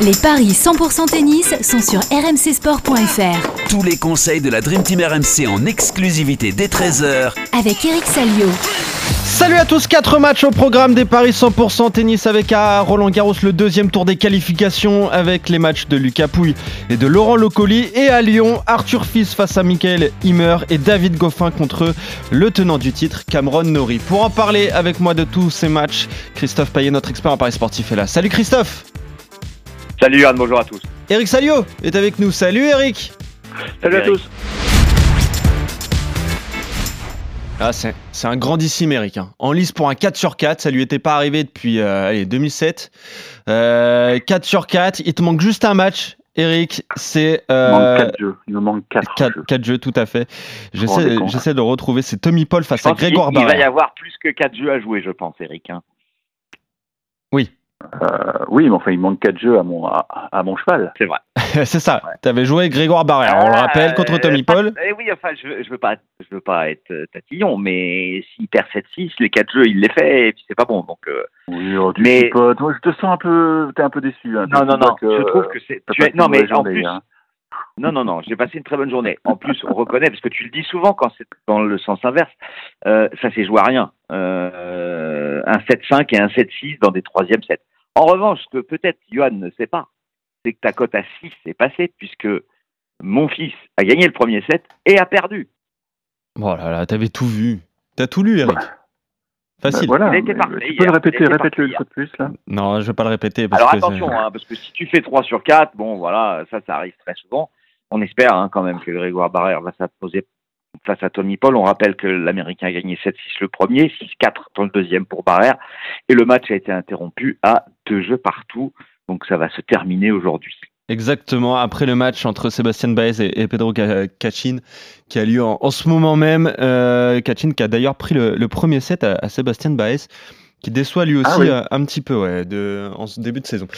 Les paris 100% tennis sont sur rmcsport.fr. Tous les conseils de la Dream Team RMC en exclusivité dès 13h Avec Eric Salio. Salut à tous, 4 matchs au programme des paris 100% tennis avec à Roland Garros le deuxième tour des qualifications avec les matchs de Lucas Pouille et de Laurent Locoli et à Lyon, Arthur Fils face à Michael Himmer et David Goffin contre le tenant du titre Cameron Nori. Pour en parler avec moi de tous ces matchs, Christophe Payet, notre expert en paris sportif est là. Salut Christophe Salut Yann, bonjour à tous. Eric Salio est avec nous. Salut Eric Salut à tous. Ah, c'est c'est un grandissime Eric. hein. En lice pour un 4 sur 4, ça lui était pas arrivé depuis euh, allez, 2007. Euh, 4 sur 4, il te manque juste un match. Eric, c'est Il manque euh, 4 jeux. Il me manque 4 4, jeux. jeux, tout à fait. J'essaie j'essaie de retrouver, c'est Tommy Paul face à Grégoire il va y avoir plus que 4 jeux à jouer, je pense, Eric. hein. Euh, oui, mais enfin, il manque 4 jeux à mon, à, à mon cheval. C'est vrai. c'est ça, t'avais joué Grégoire Barrère, on le rappelle, contre Euh, Tommy pas- Paul. eh oui, enfin, je, je veux pas, je veux pas être euh, tatillon, mais s'il perd 7-6, les 4 jeux, il les fait, et puis c'est pas bon. Donc, euh, Oui, oh, tu Mais- pas. Toi, je te sens un peu. T'es un peu déçu. Hein. non, Tu non, non, que, je trouve que c'est. tu es- non, mais en plus, hein. non, non, non, j'ai passé une très bonne journée. En plus, on reconnaît, parce que tu le dis souvent quand c'est dans le sens inverse, euh, ça s'est joué à rien. Euh, un 7-5 et un 7-6 dans des troisièmes sets. En revanche, ce que peut-être Johan ne sait pas, c'est que ta cote à 6 est passée, puisque mon fils a gagné le premier set et a perdu. Oh là là, t'avais tout vu. T'as tout lu, Eric. Bah, Facile. voilà. Il parfait Tu hier, peux le répéter, répète-le une fois de plus, là. Non, je vais pas le répéter parce Alors que attention, hein, parce que si tu fais 3 sur 4, bon voilà, ça, ça arrive très souvent. On espère hein, quand même que Grégoire Barrère va s'imposer face à Tony Paul. On rappelle que l'Américain a gagné 7-6 le premier, 6-4 dans le deuxième pour Barrère. Et le match a été interrompu à deux jeux partout. Donc ça va se terminer aujourd'hui. Exactement, après le match entre Sébastien Baez et, Pedro Ca- Cachin qui a lieu en, ce moment même. Euh, Cachin qui a d'ailleurs pris le, premier set à Sébastien Baez, qui déçoit lui aussi Ah oui. euh, un petit peu ouais, de, en ce début de saison.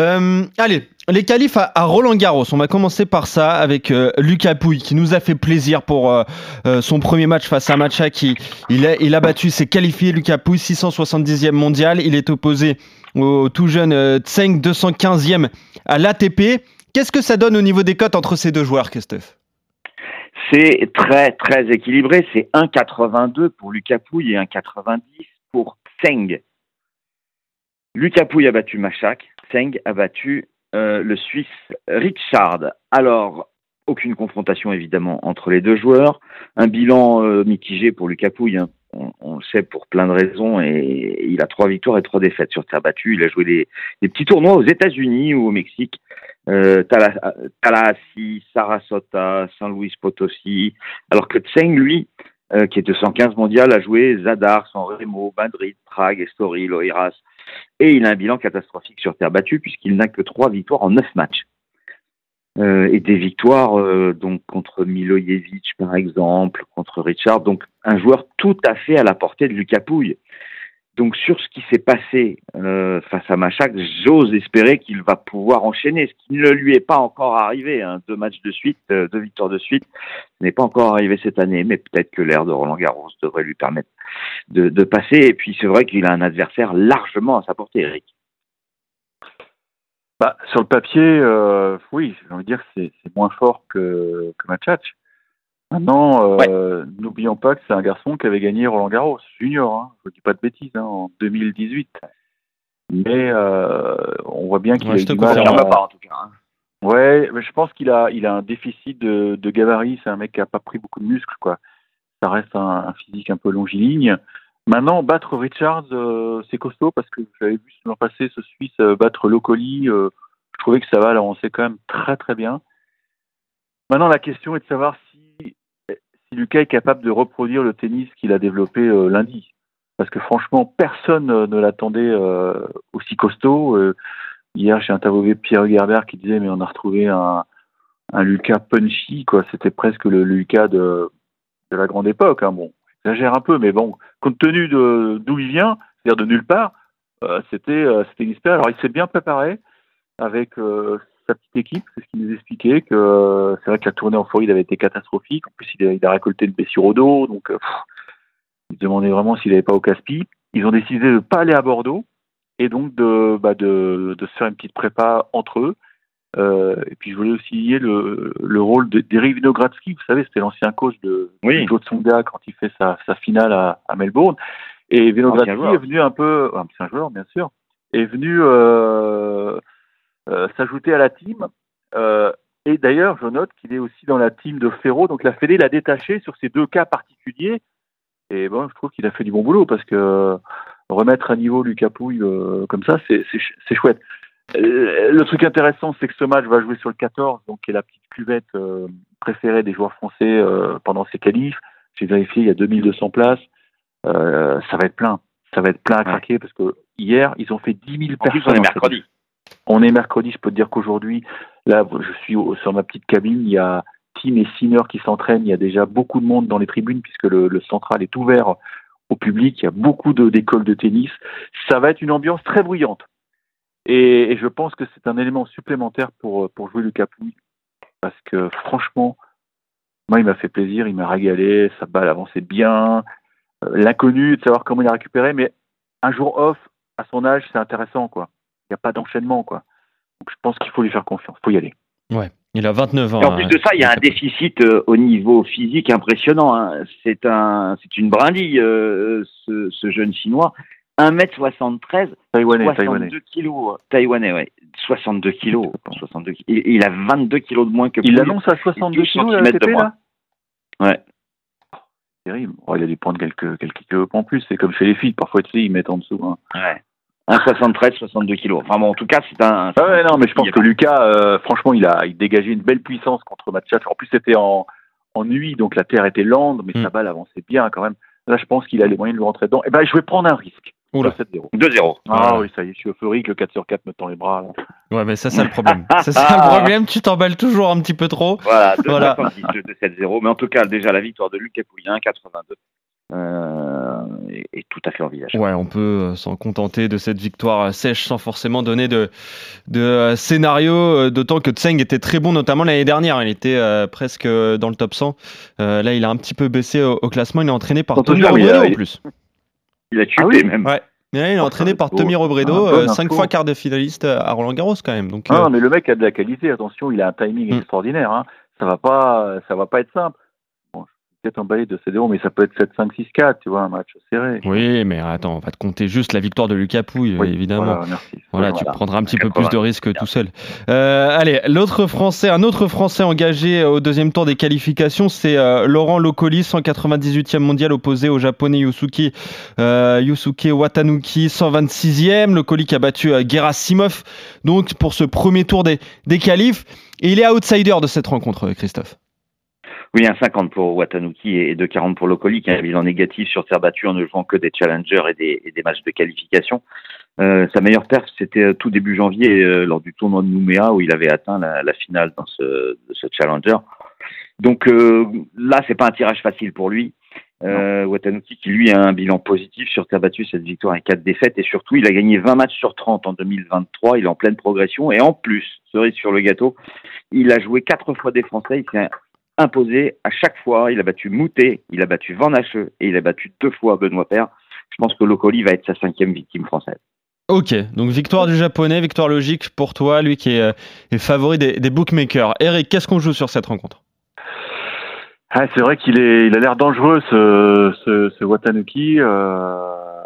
Euh, allez, les qualifs à, à Roland Garros. On va commencer par ça avec euh, Lucas Pouille qui nous a fait plaisir pour euh, son premier match face à Macha qui il a, il a battu, s'est qualifié Lucas Pouille 670e mondial. Il est opposé au tout jeune Tseng 215e à l'ATP. Qu'est-ce que ça donne au niveau des cotes entre ces deux joueurs, Christophe? C'est très très équilibré. C'est 1,82 pour Lucas Pouille et 1,90 pour Tseng. Lucas Pouille a battu Machak. Tseng a battu euh, le Suisse Richard. Alors, aucune confrontation évidemment entre les deux joueurs. Un bilan euh, mitigé pour Lucas Pouille. hein. On, le sait pour plein de raisons. Il a trois victoires et trois défaites sur terre battue. Il a joué des, petits tournois aux États-Unis ou au Mexique. Euh, Tallahassee, Sarasota, San Luis Potosi. Alors que Tseng, lui, euh, qui est 215 mondial, a joué Zadar, San Remo, Madrid, Prague, Estoril, Oeiras. Et il a un bilan catastrophique sur terre battue puisqu'il n'a que trois victoires en neuf matchs. Euh, et des victoires euh, donc contre Milojevic par exemple, contre Richard, donc un joueur tout à fait à la portée de Lucas Pouille. Donc sur ce qui s'est passé euh, face à Machak, j'ose espérer qu'il va pouvoir enchaîner, ce qui ne lui est pas encore arrivé. Hein. Deux matchs de suite, euh, deux victoires de suite, n'est pas encore arrivé cette année, mais peut-être que l'ère de Roland Garros devrait lui permettre de, de passer. Et puis c'est vrai qu'il a un adversaire largement à sa portée, Eric. Bah, sur le papier, euh, oui, j'ai envie de dire c'est moins fort que, que. Maintenant, euh, n'oublions pas que c'est un garçon qui avait gagné Roland Garros junior, hein, je ne dis pas de bêtises, hein, en 2018. Mais euh, on voit bien qu'il Ouais, a du mal à- va pas en tout cas. hein. Ouais, mais je pense qu'il a, il a un déficit de, de gabarit. C'est un mec qui a pas pris beaucoup de muscles, quoi. Ça reste un, un physique un peu longiligne. Maintenant, battre Richards, euh, c'est costaud parce que j'avais vu l'an passé ce Suisse battre Locoli. je trouvais que ça va avancer quand même très très bien. Maintenant, la question est de savoir Lucas est capable de reproduire le tennis qu'il a développé euh, lundi. Parce que franchement, personne euh, ne l'attendait euh, aussi costaud. Hier, j'ai interviewé Pierre Gerbert qui disait mais on a retrouvé un, Lucas punchy, quoi. C'était presque le Lucas de, la grande époque. Hein. Bon, un peu, mais bon, compte tenu d'où il vient, c'est-à-dire de nulle part, c'était une espèce. Alors, il s'est bien préparé avec sa petite équipe, c'est ce qu'il nous expliquait que euh, c'est vrai que la tournée en Floride avait été catastrophique. En plus, il a, il a récolté une blessure au dos, donc euh, pff, demandaient vraiment s'il n'avait pas au casse-pipe. Ils ont décidé de ne pas aller à Bordeaux et donc de, bah de, de se faire une petite prépa entre eux. Euh, et puis je voulais aussi lier le, le rôle d'Eric Vinogradski, vous savez, c'était l'ancien coach de Oui. Joe Tsonga quand il fait sa, sa finale à, à Melbourne. Et joueur. est venu un peu, un ancien joueur bien sûr, est venu euh, s'ajouter à la team. Euh, et d'ailleurs, je note qu'il est aussi dans la team de Ferro, donc la Fédé l'a détaché sur ces deux cas particuliers. Et bon, je trouve qu'il a fait du bon boulot parce que euh, remettre à niveau Lucas Pouille euh, comme ça, c'est c'est ch- c'est chouette. Euh, Le truc intéressant, c'est que ce match va jouer sur le 14, donc qui est la petite cuvette euh, préférée des joueurs français euh, pendant ces qualifs. J'ai vérifié, il y a 2200 places. Euh, ça va être plein. Ça va être plein à craquer parce que hier, ils ont fait 10 000 En plus, personnes. on est en mercredi. On est mercredi, je peux te dire qu'aujourd'hui, là, je suis sur ma petite cabine, il y a Tim et Sinner qui s'entraînent, il y a déjà beaucoup de monde dans les tribunes puisque le, central est ouvert au public, il y a beaucoup d'écoles de, tennis. Ça va être une ambiance très bruyante. Et, et je pense que c'est un élément supplémentaire pour, pour jouer le Capouille. Parce que franchement, moi, il m'a fait plaisir, il m'a régalé, sa balle avançait bien. Euh, L'inconnu, de savoir comment il a récupéré, mais un jour off, à son âge, c'est intéressant, quoi. Il n'y a pas d'enchaînement, quoi. Donc je pense qu'il faut lui faire confiance, il faut y aller. Ouais, il a 29 ans. Et en plus hein, de ça, il y a un déficit euh, au niveau physique impressionnant. hein. C'est un, c'est une brindille, euh, ce, ce jeune chinois. 1m73, Taïwanais, taïwanais. 62 kilos. Taïwanais, ouais. 62 kilos. 62 ki- il, il a 22 kilos de moins que Il annonce à 62 12 kilos, la centimètres de ATP, moins. là? Ouais. Terrible. Oh, il a dû prendre quelques, quelques kilos en plus. C'est comme chez les filles, parfois, tu sais, ils mettent en dessous. Hein. Ouais. 1,73, 62 kilos. Enfin bon, en tout cas, c'est un. Ah ouais, non, mais je pense que Lucas, euh, franchement, il a il dégageait une belle puissance contre Matchaf. En plus, c'était en, en nuit, donc la terre était lente, mais Mm. sa balle avançait bien quand même. Là, je pense qu'il a les moyens de le rentrer dedans. Eh ben, je vais prendre un risque. Oula. 7-0. 2-0. Ah Voilà. oui, ça y est, je suis euphorique, le 4 sur 4 me tend les bras. là. Ouais, mais ça, c'est le problème. ça, c'est le problème. Tu t'emballes toujours un petit peu trop. Voilà, Voilà. 2,70, 2,70. Mais en tout cas, déjà, la victoire de Lucas Pouille, 1,82. Euh, est, est tout à fait envisageable. Ouais, on peut euh, s'en contenter de cette victoire euh, sèche sans forcément donner de, de euh, scénario, euh, d'autant que Tseng était très bon, notamment l'année dernière. Il était euh, presque euh, dans le top 100. Euh, là, il a un petit peu baissé au, au classement. Il est entraîné par mais a- Robredo en il- plus. Il a tué Ah oui même. Ouais. Ouais, il est Oh, entraîné par Tommy. Robredo, Ah, bonne 5 info. fois quart de finaliste à Roland Garros quand même. Donc, Ah, euh, mais le mec a de la qualité, attention, il a un timing Mm. extraordinaire. Hein. Ça va pas, ça va pas être simple. Peut-être emballé de CDO, mais ça peut être 7-5, 6-4, tu vois, un match serré. oui, mais attends, on va te compter juste la victoire de Lucas Pouille, Oui, évidemment. Voilà, merci. Voilà, tu prendras un petit peu 80. plus de risques tout seul. Euh, allez, l'autre Français, un autre Français engagé au deuxième tour des qualifications, c'est euh, Laurent Locoli, 198e mondial opposé au Japonais Yusuke, euh, Yusuke Watanuki, 126e. Locoli qui a battu euh, Gerasimov, donc pour ce premier tour des, des qualifs. Et il est outsider de cette rencontre, Christophe. Oui, un 50 pour Watanuki et 2,40 pour Locoli, qui a un bilan négatif sur terre battue en ne jouant que des challengers et des, et des matchs de qualification. Euh, sa meilleure perf, c'était euh, tout début janvier, euh, lors du tournoi de Nouméa, où il avait atteint la, la finale dans ce, de ce challenger. Donc euh, là, c'est pas un tirage facile pour lui. Euh, Watanuki, qui lui a un bilan positif sur terre battue, cette victoire et quatre défaites, et surtout, il a gagné 20 matchs sur 30 en 2023. Il est en pleine progression, et en plus, cerise sur le gâteau, il a joué quatre fois des Français. Il s'est imposé à chaque fois. Il a battu Moutet, il a battu Van Hache et il a battu deux fois Benoît Paire. Je pense que Locoli va être sa cinquième victime française. Ok, donc victoire du Japonais, victoire logique pour toi, lui qui est, euh, est favori des, des bookmakers. Eric, qu'est-ce qu'on joue sur cette rencontre? Ah, c'est vrai qu'il est, il a l'air dangereux, ce, ce, ce Watanuki. Euh...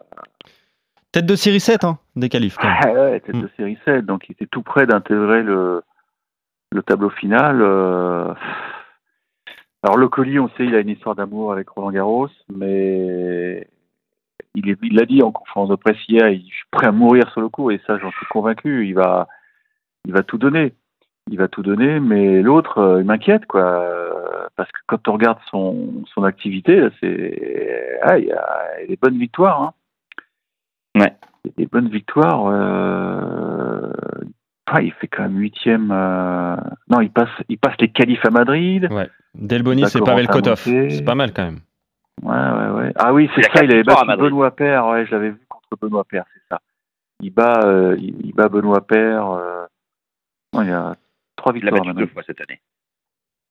Tête de série 7, hein, des qualifs. quand même. Ah ouais, tête Mm. de série 7, donc il était tout près d'intégrer le, le tableau final. euh. Alors, le colis, on sait, il a une histoire d'amour avec Roland Garros, mais il est- l'a dit en conférence de presse hier, il, je suis prêt à mourir sur le coup, et ça, j'en suis convaincu. Il va, il va tout donner. Il va tout donner, mais l'autre, euh, il m'inquiète, quoi. Parce que quand on regarde son, son activité, c'est, ah, il y a des bonnes victoires, hein. Ouais. Il y a des bonnes victoires. euh, ah, il fait quand même huitième. euh, Non, il passe, il passe les qualifs à Madrid. Delboni, c'est Pavel Kotov. C'est pas mal quand même. Ouais, ouais, ouais. Ah oui, c'est ça. Il avait victoires battu. Benoît Père. Ouais, je l'avais vu contre Benoît Père, c'est ça. Il bat, euh, il, bat Benoît Père. euh, ouais, il y a trois Il l'a victoires battu deux fois cette année.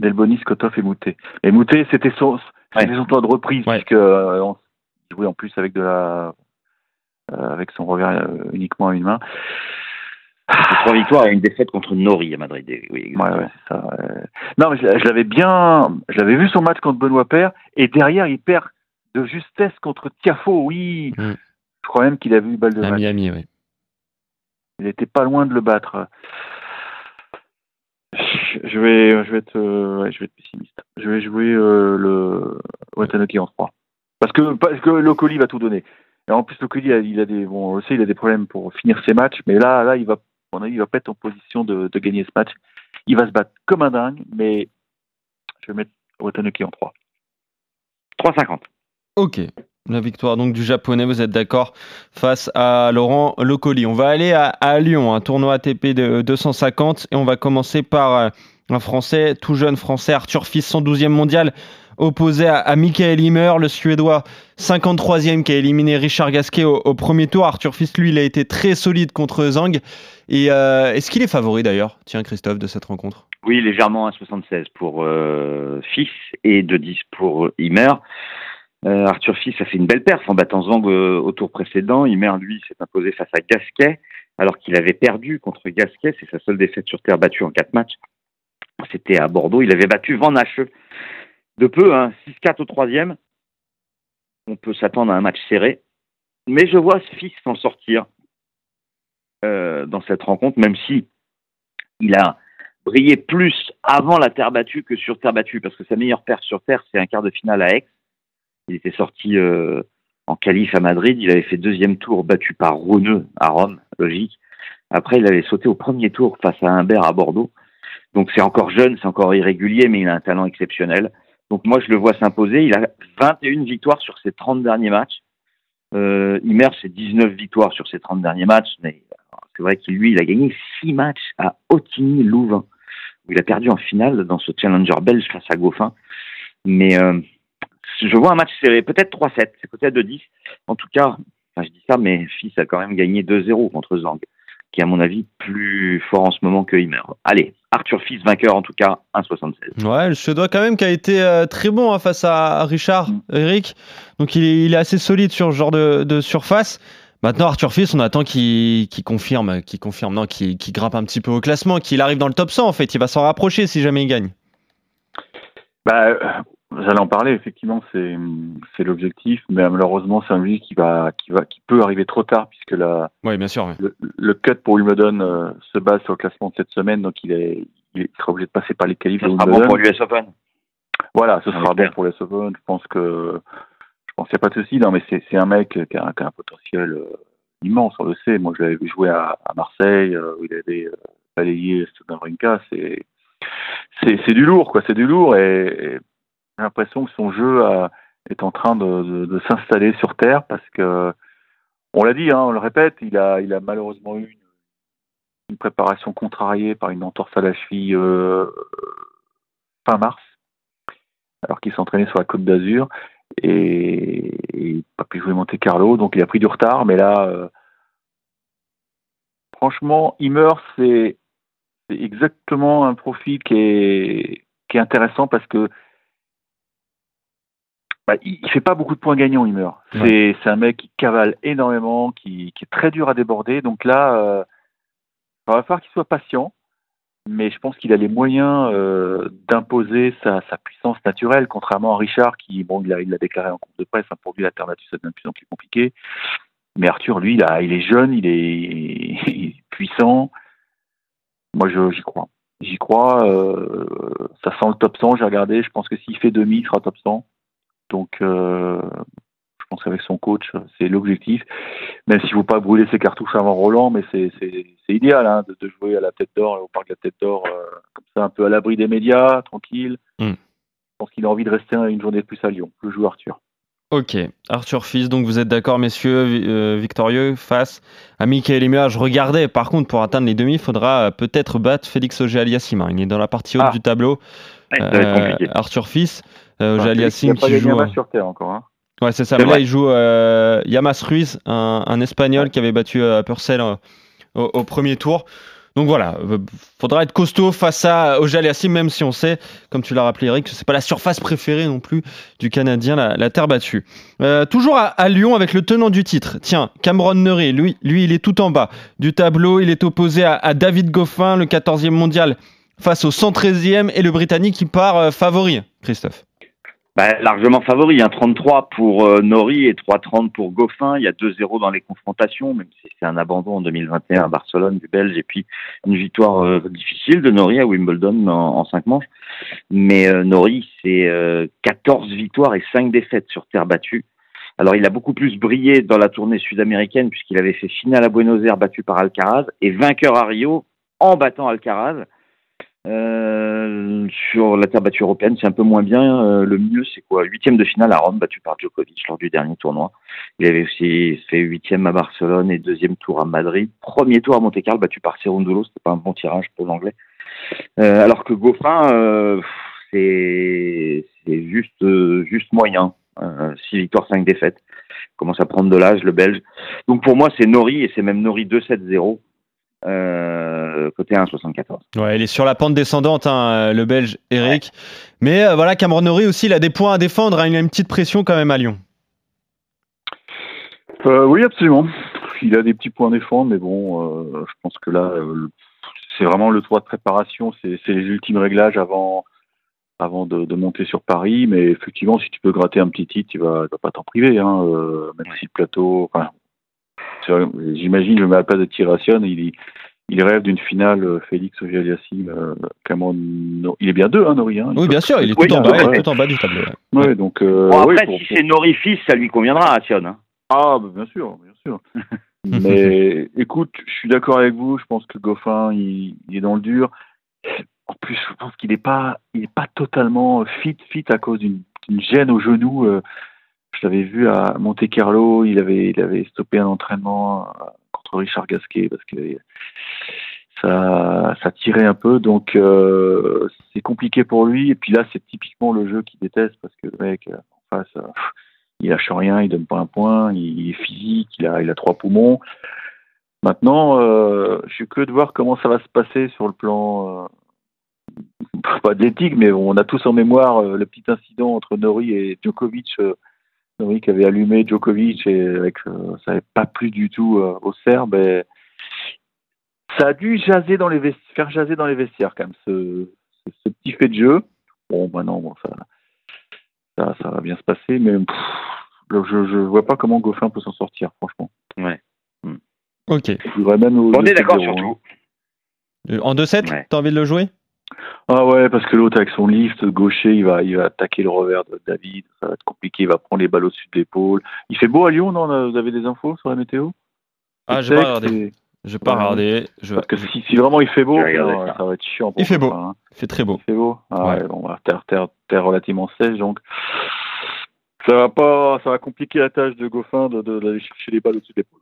Delboni, Skotov et Moutet. Et Moutet, c'était son, Ouais. son temps de reprise, Ouais. puisque euh, on jouait plus avec de la, euh, avec son revers euh, uniquement à une main. Trois victoires et une défaite contre Nori à Madrid. Oui, Ouais, ouais, c'est ça. euh. Non, mais je, je l'avais bien, je l'avais vu son match contre Benoît Père, et derrière, il perd de justesse contre Tiafo. Oui, Mm. je crois même qu'il a vu une balle de À match. Miami, oui. Il était pas loin de le battre. Je je vais, je vais être, euh, ouais, je vais être pessimiste. Je vais jouer euh, le Watanabe en 3. Parce que, parce que Locoli va tout donner. Et en plus, Locoli, il a, il a des, bon, on le sait, il a des problèmes pour finir ses matchs, mais là, là, il va, à mon avis, il va pas être en position de, de gagner ce match. Il va se battre comme un dingue, mais je vais mettre Watanabe en 3. 3,50. Ok. La victoire donc du japonais, vous êtes d'accord, face à Laurent Locoli. On va aller à, à Lyon, un tournoi ATP de 250, et on va commencer par euh, un Français, tout jeune Français, Arthur Fils, 112e mondial, opposé à, à Michael Himmer, le Suédois 53e qui a éliminé Richard Gasquet au, premier tour. Arthur Fils, lui, il a été très solide contre Zhang. Et euh, est-ce qu'il est favori d'ailleurs, tiens Christophe, de cette rencontre? Oui, légèrement 1,76 pour euh, Fils et 2,10 pour Himer. Euh, Arthur Fils a fait une belle perf en battant Zang euh, au tour précédent. Himer, lui, s'est imposé face à Gasquet, alors qu'il avait perdu contre Gasquet. C'est sa seule défaite sur terre battue en quatre matchs. C'était à Bordeaux. Il avait battu Van Hache de peu, hein, 6-4 au troisième. On peut s'attendre à un match serré. Mais je vois Fils s'en sortir euh, dans cette rencontre, même si il a brillé plus avant la terre battue que sur terre battue, parce que sa meilleure perte sur terre, c'est un quart de finale à Aix. Il était sorti euh, en qualif à Madrid, il avait fait deuxième tour battu par Rouneux à Rome, logique. Après, il avait sauté au premier tour face à Humbert à Bordeaux. Donc c'est encore jeune, c'est encore irrégulier, mais il a un talent exceptionnel. Donc moi, je le vois s'imposer. Il a 21 victoires sur ses 30 derniers matchs. Euh, Himer, c'est 19 victoires sur ses 30 derniers matchs, mais c'est vrai qu'il lui, il a gagné 6 matchs à Otigny-Louvain, il a perdu en finale dans ce challenger belge face à Goffin. Mais euh, je vois un match serré, peut-être 3-7, c'est peut-être 2-10. En tout cas, je dis ça, mais Fils a quand même gagné 2-0 contre Zang, qui est à mon avis plus fort en ce moment que Himer. Allez, Arthur Fils vainqueur en tout cas, 1,76. Ouais, le Suédois quand même qui a été euh, très bon hein, face à, Richard, Mm. Eric. Donc il est, il est assez solide sur ce genre de, de surface. Maintenant, Arthur Fils, on attend qu'il confirme, qu'il confirme, non, qu'il grimpe un petit peu au classement, qu'il arrive dans le top 100 en fait. Il va s'en rapprocher si jamais il gagne. Bah, j'allais en parler. Effectivement, c'est c'est l'objectif, mais malheureusement, c'est un lui qui va qui va qui peut arriver trop tard puisque la Oui, bien sûr. ouais. le, le cut pour Wimbledon euh, se base sur le classement de cette semaine, donc il est il sera obligé de passer par les qualifs de sera bon pour l'US Open. Voilà, ce On sera bon pour les Open. Je pense que je pense qu'il n'y a pas de souci. Non, mais c'est c'est un mec qui a, qui a un potentiel euh, immense, on le sait. Moi, je l'avais vu jouer à, à Marseille, euh, où il avait euh, balayé Steven Wawrinka. C'est c'est c'est du lourd, quoi. C'est du lourd et, et j'ai l'impression que son jeu a- est en train de, s'installer sur terre parce que on l'a dit, hein, on le répète, il a malheureusement eu une, préparation contrariée par une entorse à la cheville euh, fin mars alors qu'il s'entraînait sur la Côte d'Azur et, il n'a pas pu jouer Monte Carlo, donc il a pris du retard. Mais là, euh, franchement, Himmer, c'est c'est exactement un profil qui est intéressant parce que bah, il, il fait pas beaucoup de points gagnants, Himmer. C'est c'est un mec qui cavale énormément, qui, qui est très dur à déborder. Donc là, euh, il va falloir qu'il soit patient mais je pense qu'il a les moyens euh, d'imposer sa, sa puissance naturelle, contrairement à Richard qui, bon, il l'a il l'a déclaré en compte de presse, hein, pour lui la terre battue ça devient de plus en plus compliqué. Mais Arthur, lui, il, a, il est jeune, il est, il est puissant. Moi, je- j'y crois. J'y crois. euh, ça sent le top 100, j'ai regardé. Je pense que s'il fait demi, il sera top 100. Donc, euh, je pense qu'avec son coach, c'est l'objectif. Même s'il ne faut pas brûler ses cartouches avant Roland, mais c'est idéal hein, de, de jouer à la tête d'or, au parc de la tête d'or, euh, comme ça, un peu à l'abri des médias, tranquille. Mm. Je pense qu'il a envie de rester une journée de plus à Lyon. Je joue Arthur. Ok, Arthur Fils, donc vous êtes d'accord, messieurs, euh, victorieux face à Michael Himmer. Je regardais, par contre, pour atteindre les demi, il faudra euh, peut-être battre Félix Auger-Aliassime. hein. Il est dans la partie haute Ah. du tableau. Ouais, Euh. Arthur Fils, euh, Enfin, pas qui joue. match sur terre encore. Hein. Ouais, c'est ça. Mais là, il joue euh, Yamas Ruiz, un, un Espagnol qui avait battu euh, Purcell euh, au, au premier tour. Donc voilà, euh, faudra être costaud face à Ojal Yassim, même si on sait, comme tu l'as rappelé Eric, que c'est pas la surface préférée non plus du Canadien, la, terre battue. Euh, toujours à, Lyon avec le tenant du titre. Tiens, Cameron Neury, lui, lui, il est tout en bas du tableau. Il est opposé à, David Goffin, le 14e mondial, face au 113e et le Britannique qui part euh, favori. Christophe. Bah, largement favori, un 33 pour euh, Nori et 3-30 pour Goffin. Il y a 2-0 dans les confrontations, même si c'est un abandon en 2021 à Barcelone du Belge et puis une victoire euh, difficile de Nori à Wimbledon en, 5 manches. Mais euh, Nori, c'est 14 victoires et 5 défaites sur terre battue. Alors il a beaucoup plus brillé dans la tournée sud-américaine puisqu'il avait fait finale à Buenos Aires battu par Alcaraz et vainqueur à Rio en battant Alcaraz. Sur la terre battue européenne, c'est un peu moins bien. Euh, le mieux, c'est quoi? Huitième de finale à Rome, battu par Djokovic lors du dernier tournoi. Il avait aussi fait huitième à Barcelone et deuxième tour à Madrid. Premier tour à Monte Carlo, battu par Cerundolo. C'était pas un bon tirage pour l'anglais. Euh, alors que Goffin, euh, c'est juste juste moyen. Six victoires, cinq défaites. commence à prendre de l'âge, le Belge. Donc pour moi, c'est Nori et c'est même Nori 2-7-0. Euh, côté 1,74. Ouais, il est sur la pente descendante, hein, le Belge Eric. Mais euh, voilà, Cameron Norrie aussi, il a des points à défendre. Hein, il a une petite pression quand même à Lyon. Euh, oui, absolument. Il a des petits points à défendre, mais bon, je pense que là, c'est vraiment le toit de préparation. C'est les ultimes réglages avant, avant de, monter sur Paris. Mais effectivement, si tu peux gratter un petit titre, tu vas, vas pas t'en priver. Hein, même si le plateau, J'imagine, je mets à pas de Tiration, il, il rêve d'une finale euh, Félix Ojaliassim, euh, Il est bien deux, hein, Nori hein, Oui, bien sûr, il est tout, en, bas, tout en bas du tableau. Ouais. donc, euh, après, si c'est Nori fils, ça lui conviendra à Sion. Hein. Ah, bah, bien sûr, bien sûr. Mais écoute, je suis d'accord avec vous. Je pense que Goffin, il, est dans le dur. En plus, je pense qu'il n'est pas, il est pas totalement fit, fit à cause d'une gêne au genou. Euh, je l'avais vu à Monte Carlo, il avait, stoppé un entraînement euh, contre Richard Gasquet parce que ça, tirait un peu. Donc euh, c'est compliqué pour lui. Et puis là, c'est typiquement le jeu qu'il déteste parce que le mec en face, euh, il lâche rien, il donne pas un point, il, est physique, il a, trois poumons. Maintenant, je suis que de voir comment ça va se passer sur le plan pas d'éthique, mais on a tous en mémoire le petit incident entre Nori et Djokovic oui, qui avait allumé Djokovic et avec, euh, ça n'avait pas plu du tout euh, au Serbes. ça a dû jaser dans les faire jaser dans les vestiaires quand même, ce, ce, petit fait de jeu. Bon, maintenant, bon, ça, ça, ça, va bien se passer, mais je ne vois pas comment Goffin peut s'en sortir, franchement. Ouais. Ok. On est d'accord surtout. Hein. En 2-7, tu as envie de le jouer? Ah ouais, parce que l'autre avec son lift gaucher, il va, il va attaquer le revers de David. Ça va être compliqué. Il va prendre les balles au-dessus de l'épaule. Il fait beau à Lyon, non Vous avez des infos sur la météo? Ah, je vais pas regarder. Je vais pas regarder. Je... Parce que si, si, vraiment il fait beau, ça. va être chiant. il fait beau. Hein. Il fait très beau. Il fait beau. Ah ouais. bon, bah, terre, terre, terre relativement sèche, donc ça va pas, ça va compliquer la tâche de Goffin d'aller de, chercher les balles au-dessus de l'épaule.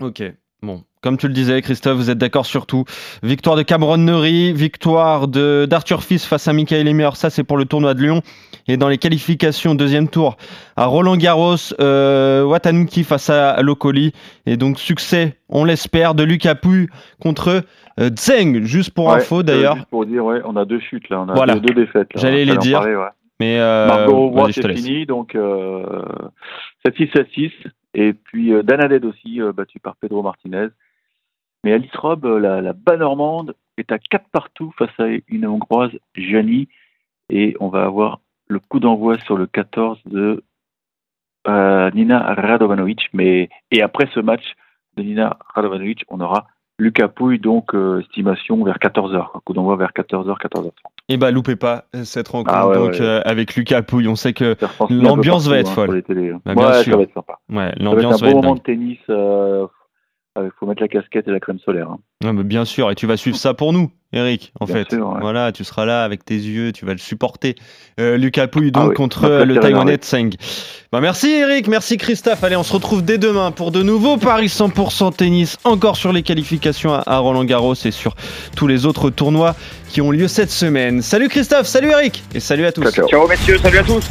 Ok. Bon, comme tu le disais, Christophe, vous êtes d'accord sur tout. Victoire de Cameron Neury, victoire de d'Arthur Fils face à Michael Emmer, ça c'est pour le tournoi de Lyon. Et dans les qualifications, deuxième tour, à Roland Garros, euh, Watanuki face à Locoli. Et donc succès, on l'espère, de Lucas Pouille contre euh, Zeng, juste pour info d'ailleurs. Juste pour dire, ouais, on a deux chutes là, on a deux, défaites. J'allais les dire. Mais euh, Margot c'est fini, donc euh, 7-6, 7-6. Et puis euh, Danaded aussi, euh, battu par Pedro Martinez. Mais Alice Rob, euh, la, la bas normande, est à 4 partout face à une hongroise, Jani. Et on va avoir le coup d'envoi sur le 14 de Nina Radovanovic. Mais, et après ce match de Nina Radovanovic, on aura Lucas Pouille, donc estimation vers 14h. Coup d'envoi vers 14h, 14h30. Et bah loupez pas cette rencontre ah donc, avec Lucas Pouille. On sait que l'ambiance va être hein, folle. Bah, bien sûr. ça va être sympa. Ouais, l'ambiance va, être un beau moment de tennis. Euh, il faut mettre la casquette et la crème solaire. Hein. mais bien sûr, et tu vas suivre ça pour nous, Eric, en fait. Voilà, tu seras là avec tes yeux, tu vas le supporter. Euh, Lucas Pouille, donc, ah contre le Taïwanais Tseng. Bah, merci, Eric, merci, Christophe. Allez, on se retrouve dès demain pour de nouveaux Paris 100% tennis, encore sur les qualifications à Roland Garros et sur tous les autres tournois qui ont lieu cette semaine. Salut, Christophe, salut, Eric, et salut à tous. ciao messieurs, salut à tous.